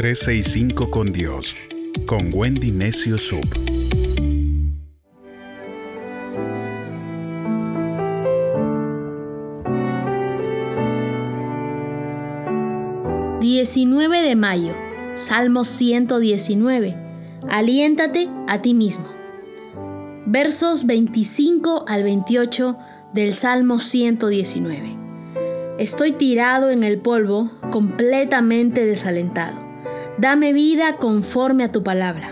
365 con Dios, con Wendy Necio Sub. ...19 de mayo... ...Salmo 119... ...aliéntate a ti mismo... ...versos 25 al 28... ...del Salmo 119... Estoy tirado en el polvo, completamente desalentado. Dame vida conforme a tu palabra.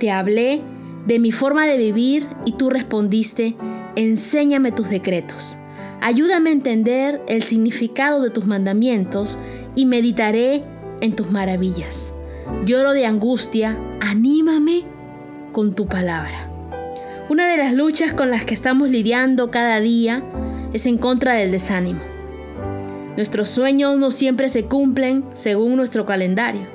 Te hablé de mi forma de vivir y tú respondiste, enséñame tus decretos. Ayúdame a entender el significado de tus mandamientos y meditaré en tus maravillas. Lloro de angustia, anímame con tu palabra. Una de las luchas con las que estamos lidiando cada día es en contra del desánimo. Nuestros sueños no siempre se cumplen según nuestro calendario.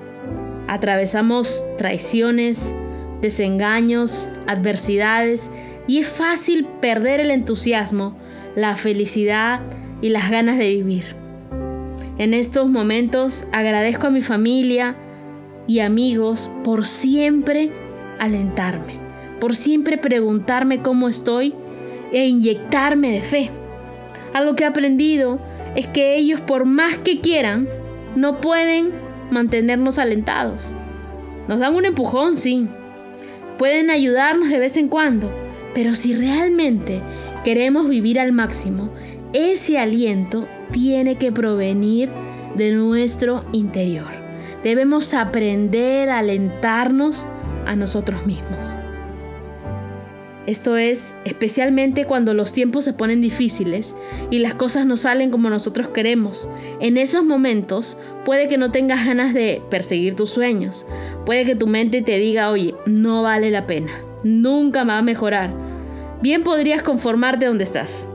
Atravesamos traiciones, desengaños, adversidades y es fácil perder el entusiasmo, la felicidad y las ganas de vivir. En estos momentos agradezco a mi familia y amigos por siempre alentarme, por siempre preguntarme cómo estoy e inyectarme de fe. Algo que he aprendido es que ellos por más que quieran, no pueden mantenernos alentados. Nos dan un empujón, sí. Pueden ayudarnos de vez en cuando, pero si realmente queremos vivir al máximo, ese aliento tiene que provenir de nuestro interior. Debemos aprender a alentarnos a nosotros mismos. Esto es especialmente cuando los tiempos se ponen difíciles y las cosas no salen como nosotros queremos. En esos momentos puede que no tengas ganas de perseguir tus sueños. Puede que tu mente te diga, oye, no vale la pena. Nunca va a mejorar. Bien podrías conformarte donde estás.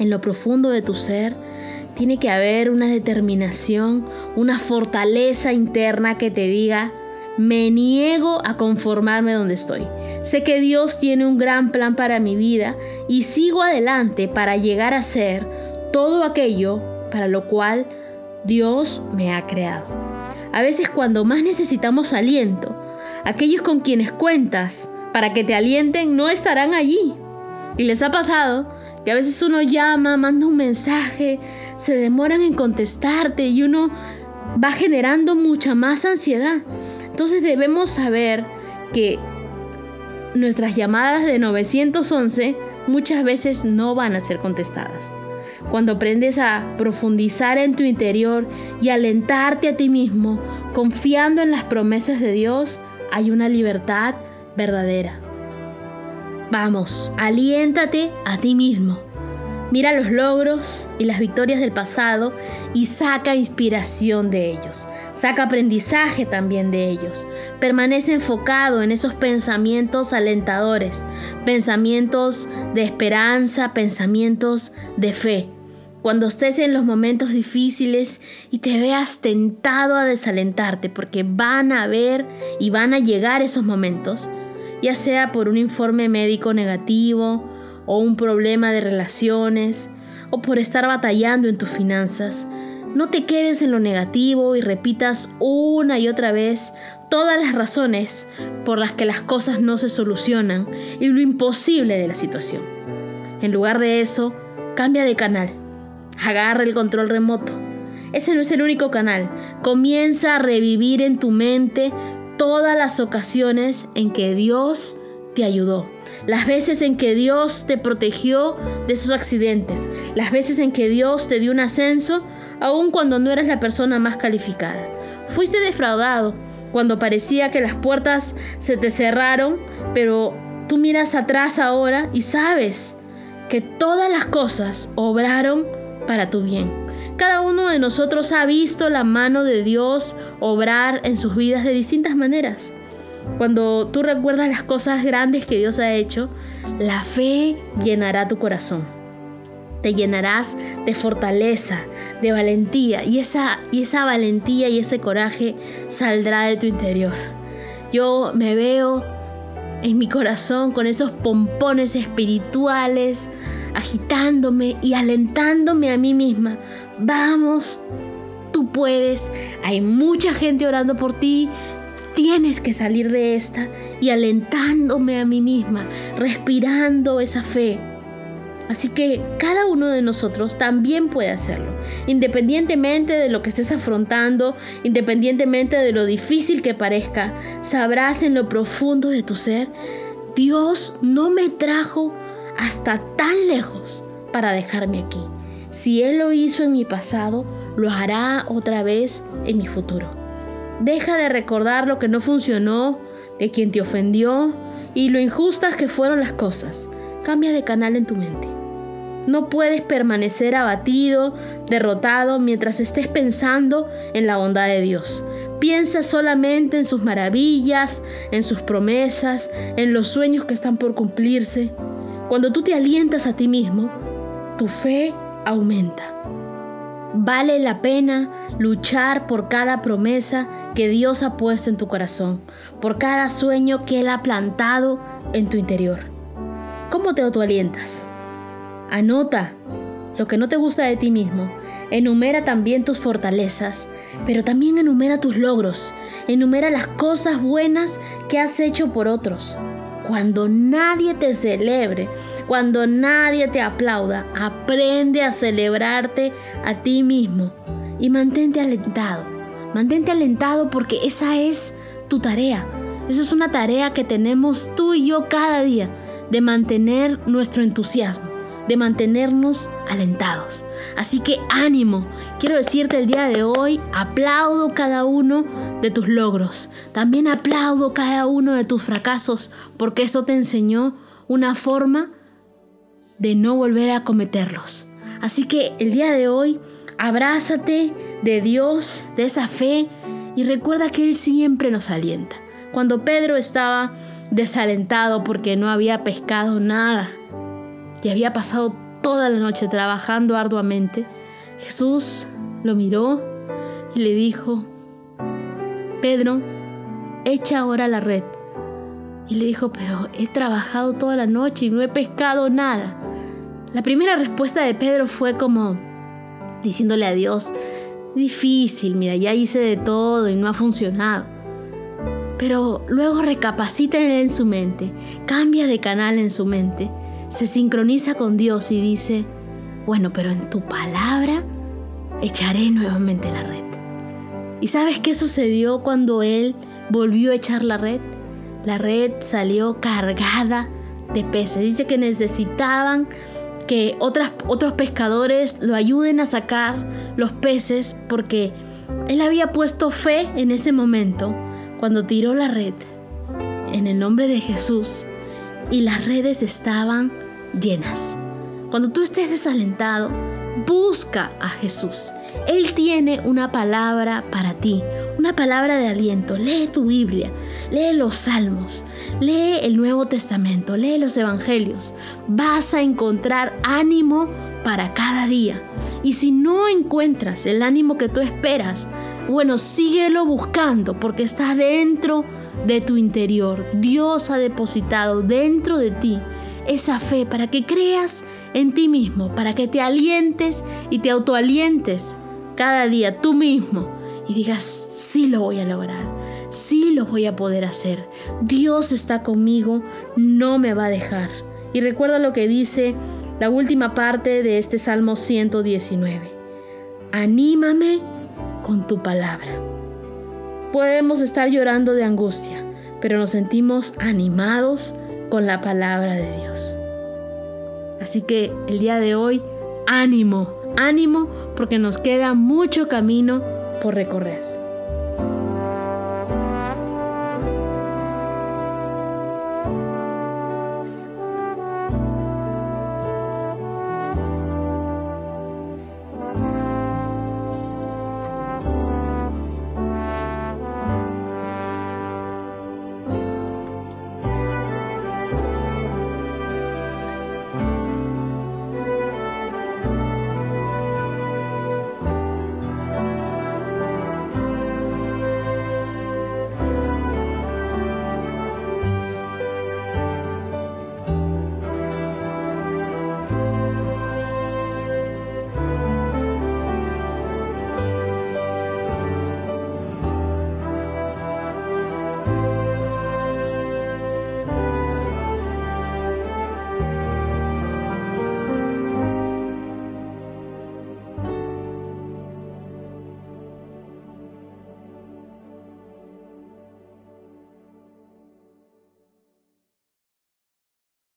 En lo profundo de tu ser tiene que haber una determinación, una fortaleza interna que te diga, me niego a conformarme donde estoy. Sé que Dios tiene un gran plan para mi vida y sigo adelante para llegar a ser todo aquello para lo cual Dios me ha creado. A veces cuando más necesitamos aliento, aquellos con quienes cuentas para que te alienten no estarán allí. Y les ha pasado que a veces uno llama, manda un mensaje, se demoran en contestarte y uno va generando mucha más ansiedad. Entonces debemos saber que nuestras llamadas de 911 muchas veces no van a ser contestadas. Cuando aprendes a profundizar en tu interior y alentarte a ti mismo, confiando en las promesas de Dios, hay una libertad verdadera. Vamos, aliéntate a ti mismo. Mira los logros y las victorias del pasado y saca inspiración de ellos. Saca aprendizaje también de ellos. Permanece enfocado en esos pensamientos alentadores, pensamientos de esperanza, pensamientos de fe. Cuando estés en los momentos difíciles y te veas tentado a desalentarte, porque van a ver y van a llegar esos momentos, ya sea por un informe médico negativo, o un problema de relaciones o por estar batallando en tus finanzas. No te quedes en lo negativo y repitas una y otra vez todas las razones por las que las cosas no se solucionan y lo imposible de la situación. En lugar de eso, cambia de canal. Agarra el control remoto. Ese no es el único canal. Comienza a revivir en tu mente todas las ocasiones en que Dios te ayudó las veces en que Dios te protegió de esos accidentes, las veces en que Dios te dio un ascenso, aun cuando no eras la persona más calificada. Fuiste defraudado cuando parecía que las puertas se te cerraron, pero tú miras atrás ahora y sabes que todas las cosas obraron para tu bien. Cada uno de nosotros ha visto la mano de Dios obrar en sus vidas de distintas maneras. Cuando tú recuerdas las cosas grandes que Dios ha hecho, la fe llenará tu corazón. Te llenarás de fortaleza, de valentía y esa, y esa valentía y ese coraje saldrá de tu interior. Yo me veo en mi corazón con esos pompones espirituales agitándome y alentándome a mí misma. Vamos, tú puedes, hay mucha gente orando por ti, tienes que salir de esta y alentándome a mí misma, respirando esa fe. Así que cada uno de nosotros también puede hacerlo, independientemente de lo que estés afrontando, independientemente de lo difícil que parezca, sabrás en lo profundo de tu ser, Dios no me trajo hasta tan lejos para dejarme aquí. Si Él lo hizo en mi pasado, lo hará otra vez en mi futuro. Deja de recordar lo que no funcionó, de quien te ofendió y lo injustas que fueron las cosas. Cambia de canal en tu mente. No puedes permanecer abatido, derrotado, mientras estés pensando en la bondad de Dios. Piensa solamente en sus maravillas, en sus promesas, en los sueños que están por cumplirse. Cuando tú te alientas a ti mismo, tu fe aumenta. Vale la pena luchar por cada promesa que Dios ha puesto en tu corazón, por cada sueño que Él ha plantado en tu interior. ¿Cómo te autoalientas? Anota lo que no te gusta de ti mismo. Enumera también tus fortalezas, pero también enumera tus logros. Enumera las cosas buenas que has hecho por otros. Cuando nadie te celebre, cuando nadie te aplauda, aprende a celebrarte a ti mismo y mantente alentado. Mantente alentado porque esa es tu tarea. Esa es una tarea que tenemos tú y yo cada día de mantener nuestro entusiasmo de mantenernos alentados. Así que ánimo, quiero decirte el día de hoy, aplaudo cada uno de tus logros, también aplaudo cada uno de tus fracasos, porque eso te enseñó una forma de no volver a cometerlos. Así que el día de hoy, abrázate de Dios, de esa fe, y recuerda que Él siempre nos alienta. Cuando Pedro estaba desalentado porque no había pescado nada, y había pasado toda la noche trabajando arduamente, Jesús lo miró y le dijo, Pedro, echa ahora la red. Y le dijo, pero he trabajado toda la noche y no he pescado nada. La primera respuesta de Pedro fue como diciéndole a Dios, difícil, mira, ya hice de todo y no ha funcionado. Pero luego recapacita en su mente, cambia de canal en su mente se sincroniza con Dios y dice, bueno, pero en tu palabra echaré nuevamente la red. ¿Y sabes qué sucedió cuando él volvió a echar la red? La red salió cargada de peces. Dice que necesitaban que otros pescadores lo ayuden a sacar los peces porque él había puesto fe en ese momento cuando tiró la red en el nombre de Jesús y las redes estaban llenas. Cuando tú estés desalentado, busca a Jesús. Él tiene una palabra para ti, una palabra de aliento. Lee tu Biblia, lee los salmos, lee el Nuevo Testamento, lee los Evangelios. Vas a encontrar ánimo para cada día. Y si no encuentras el ánimo que tú esperas, bueno, síguelo buscando porque está dentro de tu interior. Dios ha depositado dentro de ti esa fe para que creas en ti mismo, para que te alientes y te autoalientes cada día tú mismo y digas, sí lo voy a lograr, sí lo voy a poder hacer. Dios está conmigo, no me va a dejar. Y recuerda lo que dice la última parte de este Salmo 119. Anímame con tu palabra. Podemos estar llorando de angustia, pero nos sentimos animados con la palabra de Dios. Así que el día de hoy, ánimo, ánimo, porque nos queda mucho camino por recorrer.